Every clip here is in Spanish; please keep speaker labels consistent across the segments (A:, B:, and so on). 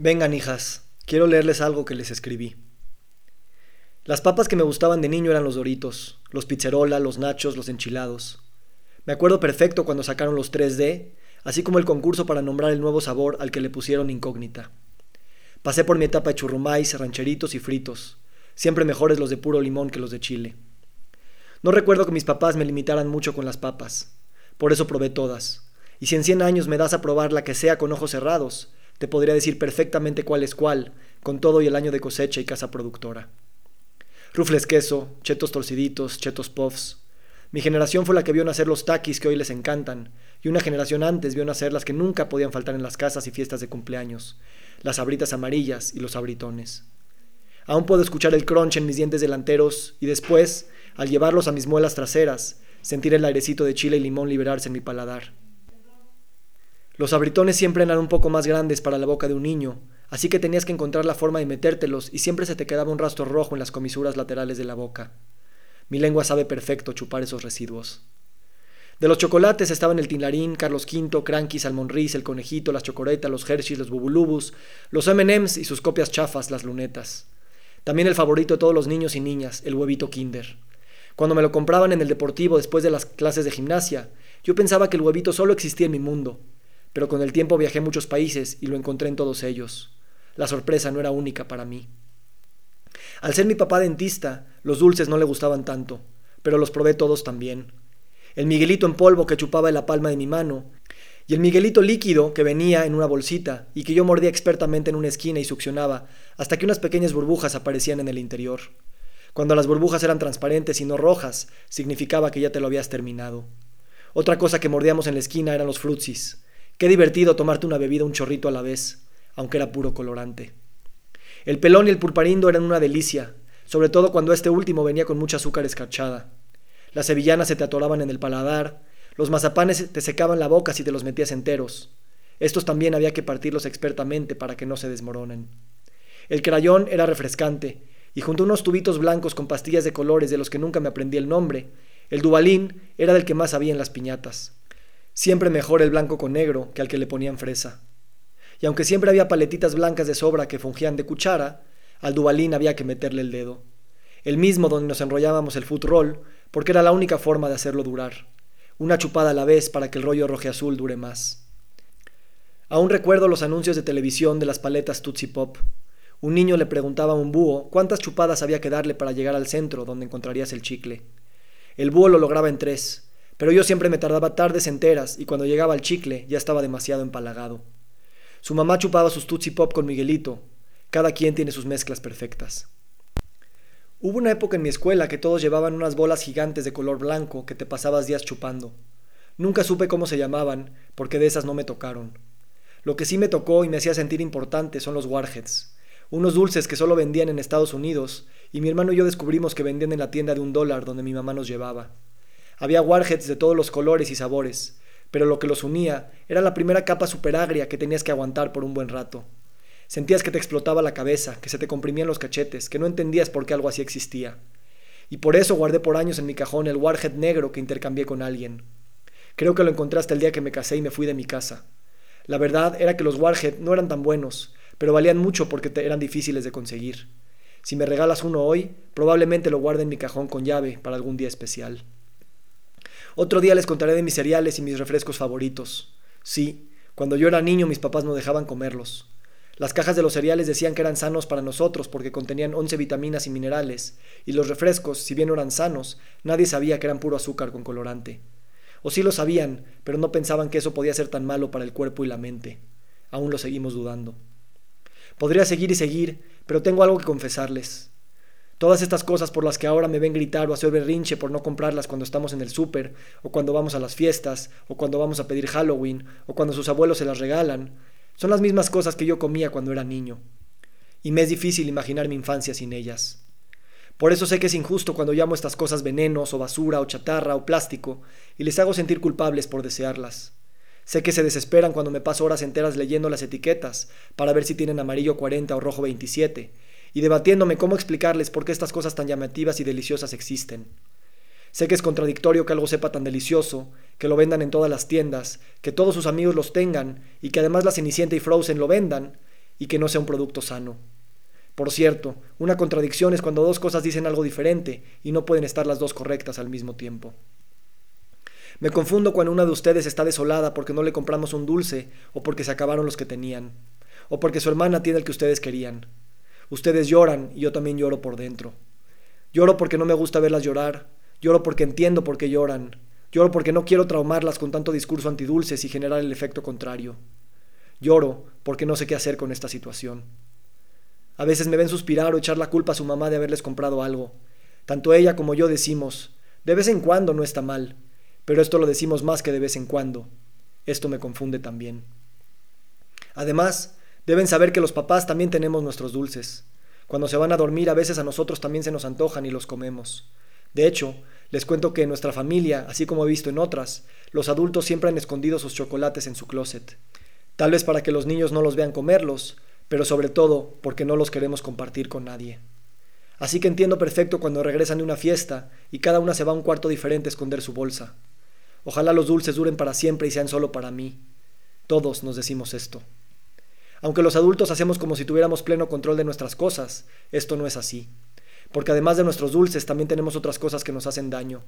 A: Vengan, hijas, quiero leerles algo que les escribí. Las papas que me gustaban de niño eran los doritos, los pizzerola, los nachos, los enchilados. Me acuerdo perfecto cuando sacaron los 3D, así como el concurso para nombrar el nuevo sabor al que le pusieron incógnita. Pasé por mi etapa de churrumais, rancheritos y fritos, siempre mejores los de puro limón que los de chile. No recuerdo que mis papás me limitaran mucho con las papas, por eso probé todas. Y si en 100 años me das a probar la que sea con ojos cerrados, te podría decir perfectamente cuál es cuál, con todo y el año de cosecha y casa productora. Rufles queso, chetos torciditos, chetos puffs. Mi generación fue la que vio nacer los taquis que hoy les encantan, y una generación antes vio nacer las que nunca podían faltar en las casas y fiestas de cumpleaños, las abritas amarillas y los abritones. Aún puedo escuchar el crunch en mis dientes delanteros y después, al llevarlos a mis muelas traseras, sentir el airecito de chile y limón liberarse en mi paladar. Los abritones siempre eran un poco más grandes para la boca de un niño, así que tenías que encontrar la forma de metértelos y siempre se te quedaba un rastro rojo en las comisuras laterales de la boca. Mi lengua sabe perfecto chupar esos residuos. De los chocolates estaban el Tinlarín, Carlos V, Cranky, Salmon Riz, el Conejito, las Chocoretas, los Hershey's, los Bubulubus, los M&M's y sus copias chafas, las lunetas. También el favorito de todos los niños y niñas, el huevito Kinder. Cuando me lo compraban en el deportivo después de las clases de gimnasia, yo pensaba que el huevito solo existía en mi mundo, pero con el tiempo viajé a muchos países y lo encontré en todos ellos. La sorpresa no era única para mí. Al ser mi papá dentista, los dulces no le gustaban tanto, pero los probé todos también. El Miguelito en polvo que chupaba en la palma de mi mano, y el Miguelito líquido que venía en una bolsita y que yo mordía expertamente en una esquina y succionaba hasta que unas pequeñas burbujas aparecían en el interior. Cuando las burbujas eran transparentes y no rojas, significaba que ya te lo habías terminado. Otra cosa que mordíamos en la esquina eran los frutsis, Qué divertido tomarte una bebida un chorrito a la vez, aunque era puro colorante. El pelón y el pulparindo eran una delicia, sobre todo cuando este último venía con mucha azúcar escarchada. Las sevillanas se te atoraban en el paladar, los mazapanes te secaban la boca si te los metías enteros. Estos también había que partirlos expertamente para que no se desmoronen. El crayón era refrescante, y junto a unos tubitos blancos con pastillas de colores de los que nunca me aprendí el nombre, el dubalín era del que más había en las piñatas. Siempre mejor el blanco con negro que al que le ponían fresa. Y aunque siempre había paletitas blancas de sobra que fungían de cuchara, al dubalín había que meterle el dedo. El mismo donde nos enrollábamos el foot roll, porque era la única forma de hacerlo durar. Una chupada a la vez para que el rollo azul dure más. Aún recuerdo los anuncios de televisión de las paletas Tootsie Pop. Un niño le preguntaba a un búho cuántas chupadas había que darle para llegar al centro donde encontrarías el chicle. El búho lo lograba en tres, pero yo siempre me tardaba tardes enteras y cuando llegaba al chicle ya estaba demasiado empalagado. Su mamá chupaba sus Tootsie Pop con Miguelito. Cada quien tiene sus mezclas perfectas. Hubo una época en mi escuela que todos llevaban unas bolas gigantes de color blanco que te pasabas días chupando. Nunca supe cómo se llamaban, porque de esas no me tocaron. Lo que sí me tocó y me hacía sentir importante son los Warheads, unos dulces que solo vendían en Estados Unidos, y mi hermano y yo descubrimos que vendían en la tienda de un dólar donde mi mamá nos llevaba. Había warheads de todos los colores y sabores, pero lo que los unía era la primera capa superagria que tenías que aguantar por un buen rato. Sentías que te explotaba la cabeza, que se te comprimían los cachetes, que no entendías por qué algo así existía. Y por eso guardé por años en mi cajón el warhead negro que intercambié con alguien. Creo que lo encontré hasta el día que me casé y me fui de mi casa. La verdad era que los warhead no eran tan buenos, pero valían mucho porque eran difíciles de conseguir. Si me regalas uno hoy, probablemente lo guarde en mi cajón con llave para algún día especial. Otro día les contaré de mis cereales y mis refrescos favoritos. Sí, cuando yo era niño mis papás no dejaban comerlos. Las cajas de los cereales decían que eran sanos para nosotros porque contenían 11 vitaminas y minerales, y los refrescos, si bien eran sanos, nadie sabía que eran puro azúcar con colorante. O sí lo sabían, pero no pensaban que eso podía ser tan malo para el cuerpo y la mente. Aún lo seguimos dudando. Podría seguir y seguir, pero tengo algo que confesarles. Todas estas cosas por las que ahora me ven gritar o hacer berrinche por no comprarlas cuando estamos en el súper, o cuando vamos a las fiestas, o cuando vamos a pedir Halloween, o cuando sus abuelos se las regalan, son las mismas cosas que yo comía cuando era niño. Y me es difícil imaginar mi infancia sin ellas. Por eso sé que es injusto cuando llamo estas cosas venenos, o basura, o chatarra, o plástico, y les hago sentir culpables por desearlas. Sé que se desesperan cuando me paso horas enteras leyendo las etiquetas para ver si tienen amarillo 40 o rojo 27, y debatiéndome cómo explicarles por qué estas cosas tan llamativas y deliciosas existen. Sé que es contradictorio que algo sepa tan delicioso, que lo vendan en todas las tiendas, que todos sus amigos los tengan y que además la Cenicienta y Frozen lo vendan, y que no sea un producto sano. Por cierto, una contradicción es cuando dos cosas dicen algo diferente y no pueden estar las dos correctas al mismo tiempo. Me confundo cuando una de ustedes está desolada porque no le compramos un dulce o porque se acabaron los que tenían, o porque su hermana tiene el que ustedes querían. Ustedes lloran y yo también lloro por dentro. Lloro porque no me gusta verlas llorar, lloro porque entiendo por qué lloran, lloro porque no quiero traumarlas con tanto discurso antidulces y generar el efecto contrario. Lloro porque no sé qué hacer con esta situación. A veces me ven suspirar o echar la culpa a su mamá de haberles comprado algo. Tanto ella como yo decimos, de vez en cuando no está mal, pero esto lo decimos más que de vez en cuando. Esto me confunde también. Además, deben saber que los papás también tenemos nuestros dulces. Cuando se van a dormir a veces a nosotros también se nos antojan y los comemos. De hecho, les cuento que en nuestra familia, así como he visto en otras, los adultos siempre han escondido sus chocolates en su closet. Tal vez para que los niños no los vean comerlos, pero sobre todo porque no los queremos compartir con nadie. Así que entiendo perfecto cuando regresan de una fiesta y cada una se va a un cuarto diferente a esconder su bolsa. Ojalá los dulces duren para siempre y sean solo para mí. Todos nos decimos esto. Aunque los adultos hacemos como si tuviéramos pleno control de nuestras cosas, esto no es así. Porque además de nuestros dulces también tenemos otras cosas que nos hacen daño.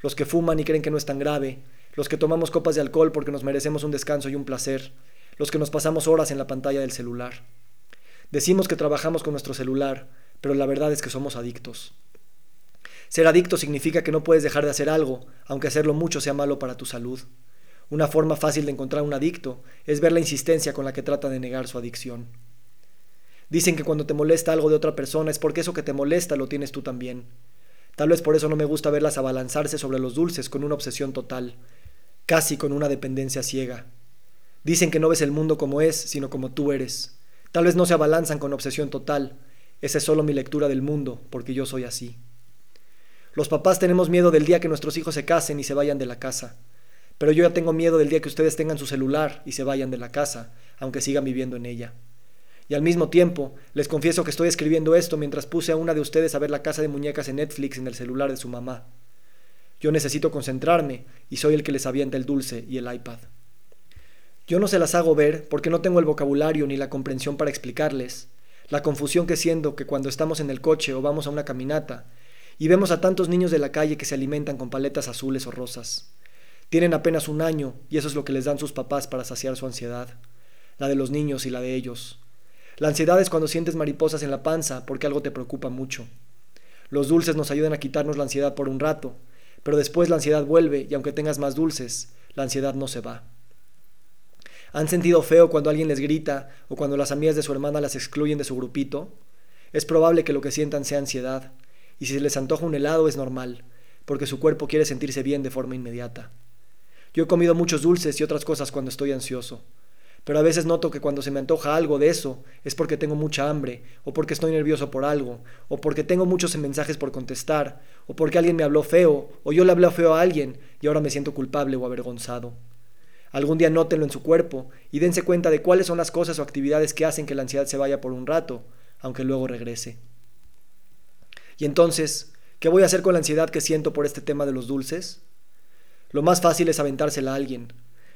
A: Los que fuman y creen que no es tan grave, los que tomamos copas de alcohol porque nos merecemos un descanso y un placer, los que nos pasamos horas en la pantalla del celular. Decimos que trabajamos con nuestro celular, pero la verdad es que somos adictos. Ser adicto significa que no puedes dejar de hacer algo, aunque hacerlo mucho sea malo para tu salud. Una forma fácil de encontrar un adicto es ver la insistencia con la que trata de negar su adicción. Dicen que cuando te molesta algo de otra persona es porque eso que te molesta lo tienes tú también. Tal vez por eso no me gusta verlas abalanzarse sobre los dulces con una obsesión total, casi con una dependencia ciega. Dicen que no ves el mundo como es, sino como tú eres. Tal vez no se abalanzan con obsesión total. Esa es solo mi lectura del mundo, porque yo soy así. Los papás tenemos miedo del día que nuestros hijos se casen y se vayan de la casa. Pero yo ya tengo miedo del día que ustedes tengan su celular y se vayan de la casa, aunque sigan viviendo en ella. Y al mismo tiempo, les confieso que estoy escribiendo esto mientras puse a una de ustedes a ver la casa de muñecas en Netflix en el celular de su mamá. Yo necesito concentrarme y soy el que les avienta el dulce y el iPad. Yo no se las hago ver porque no tengo el vocabulario ni la comprensión para explicarles, la confusión que siento que cuando estamos en el coche o vamos a una caminata y vemos a tantos niños de la calle que se alimentan con paletas azules o rosas. Tienen apenas un año y eso es lo que les dan sus papás para saciar su ansiedad, la de los niños y la de ellos. La ansiedad es cuando sientes mariposas en la panza porque algo te preocupa mucho. Los dulces nos ayudan a quitarnos la ansiedad por un rato, pero después la ansiedad vuelve y aunque tengas más dulces, la ansiedad no se va. ¿Han sentido feo cuando alguien les grita o cuando las amigas de su hermana las excluyen de su grupito? Es probable que lo que sientan sea ansiedad, y si se les antoja un helado es normal, porque su cuerpo quiere sentirse bien de forma inmediata. Yo he comido muchos dulces y otras cosas cuando estoy ansioso, pero a veces noto que cuando se me antoja algo de eso es porque tengo mucha hambre, o porque estoy nervioso por algo, o porque tengo muchos mensajes por contestar, o porque alguien me habló feo, o yo le hablé feo a alguien y ahora me siento culpable o avergonzado. Algún día nótenlo en su cuerpo y dense cuenta de cuáles son las cosas o actividades que hacen que la ansiedad se vaya por un rato, aunque luego regrese. Y entonces, ¿qué voy a hacer con la ansiedad que siento por este tema de los dulces? Lo más fácil es aventársela a alguien,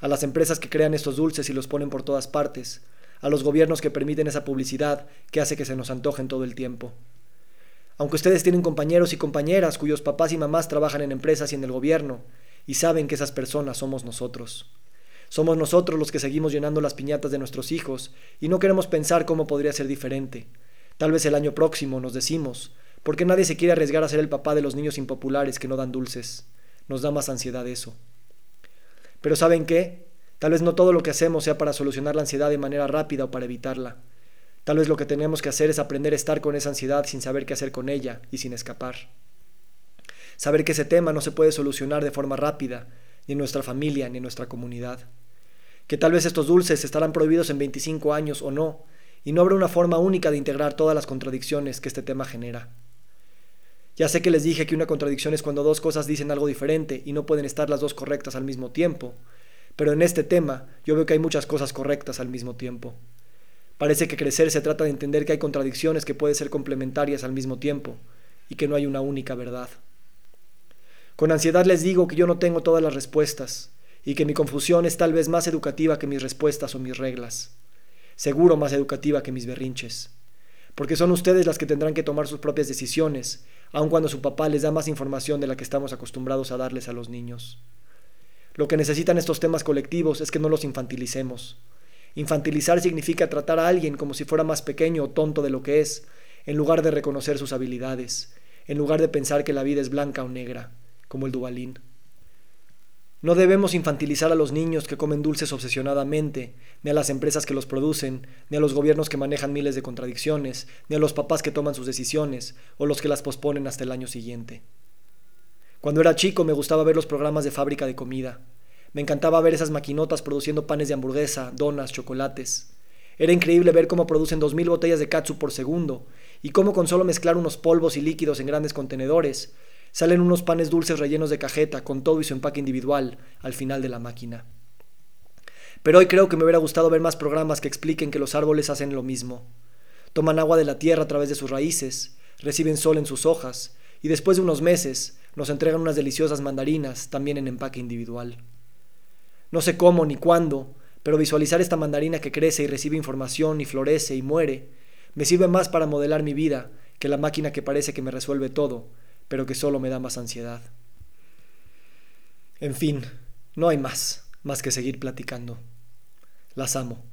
A: a las empresas que crean estos dulces y los ponen por todas partes, a los gobiernos que permiten esa publicidad que hace que se nos antojen todo el tiempo. Aunque ustedes tienen compañeros y compañeras cuyos papás y mamás trabajan en empresas y en el gobierno, y saben que esas personas somos nosotros. Somos nosotros los que seguimos llenando las piñatas de nuestros hijos y no queremos pensar cómo podría ser diferente. Tal vez el año próximo nos decimos, porque nadie se quiere arriesgar a ser el papá de los niños impopulares que no dan dulces. Nos da más ansiedad eso. Pero ¿saben qué? Tal vez no todo lo que hacemos sea para solucionar la ansiedad de manera rápida o para evitarla. Tal vez lo que tenemos que hacer es aprender a estar con esa ansiedad sin saber qué hacer con ella y sin escapar. Saber que ese tema no se puede solucionar de forma rápida, ni en nuestra familia, ni en nuestra comunidad. Que tal vez estos dulces estarán prohibidos en 25 años o no, y no habrá una forma única de integrar todas las contradicciones que este tema genera. Ya sé que les dije que una contradicción es cuando dos cosas dicen algo diferente y no pueden estar las dos correctas al mismo tiempo, pero en este tema yo veo que hay muchas cosas correctas al mismo tiempo. Parece que crecer se trata de entender que hay contradicciones que pueden ser complementarias al mismo tiempo y que no hay una única verdad. Con ansiedad les digo que yo no tengo todas las respuestas y que mi confusión es tal vez más educativa que mis respuestas o mis reglas. seguro más educativa que mis berrinches. Porque son ustedes las que tendrán que tomar sus propias decisiones, aun cuando su papá les da más información de la que estamos acostumbrados a darles a los niños. Lo que necesitan estos temas colectivos es que no los infantilicemos. Infantilizar significa tratar a alguien como si fuera más pequeño o tonto de lo que es, en lugar de reconocer sus habilidades, en lugar de pensar que la vida es blanca o negra, como el Dubalín. No debemos infantilizar a los niños que comen dulces obsesionadamente, ni a las empresas que los producen, ni a los gobiernos que manejan miles de contradicciones, ni a los papás que toman sus decisiones, o los que las posponen hasta el año siguiente. Cuando era chico me gustaba ver los programas de fábrica de comida. Me encantaba ver esas maquinotas produciendo panes de hamburguesa, donas, chocolates. Era increíble ver cómo producen dos mil botellas de katsu por segundo y cómo con solo mezclar unos polvos y líquidos en grandes contenedores salen unos panes dulces rellenos de cajeta con todo y su empaque individual al final de la máquina. Pero hoy creo que me hubiera gustado ver más programas que expliquen que los árboles hacen lo mismo. Toman agua de la tierra a través de sus raíces, reciben sol en sus hojas y después de unos meses nos entregan unas deliciosas mandarinas, también en empaque individual. No sé cómo ni cuándo, pero visualizar esta mandarina que crece y recibe información y florece y muere, me sirve más para modelar mi vida que la máquina que parece que me resuelve todo, pero que solo me da más ansiedad. En fin, no hay más, más que seguir platicando. Las amo.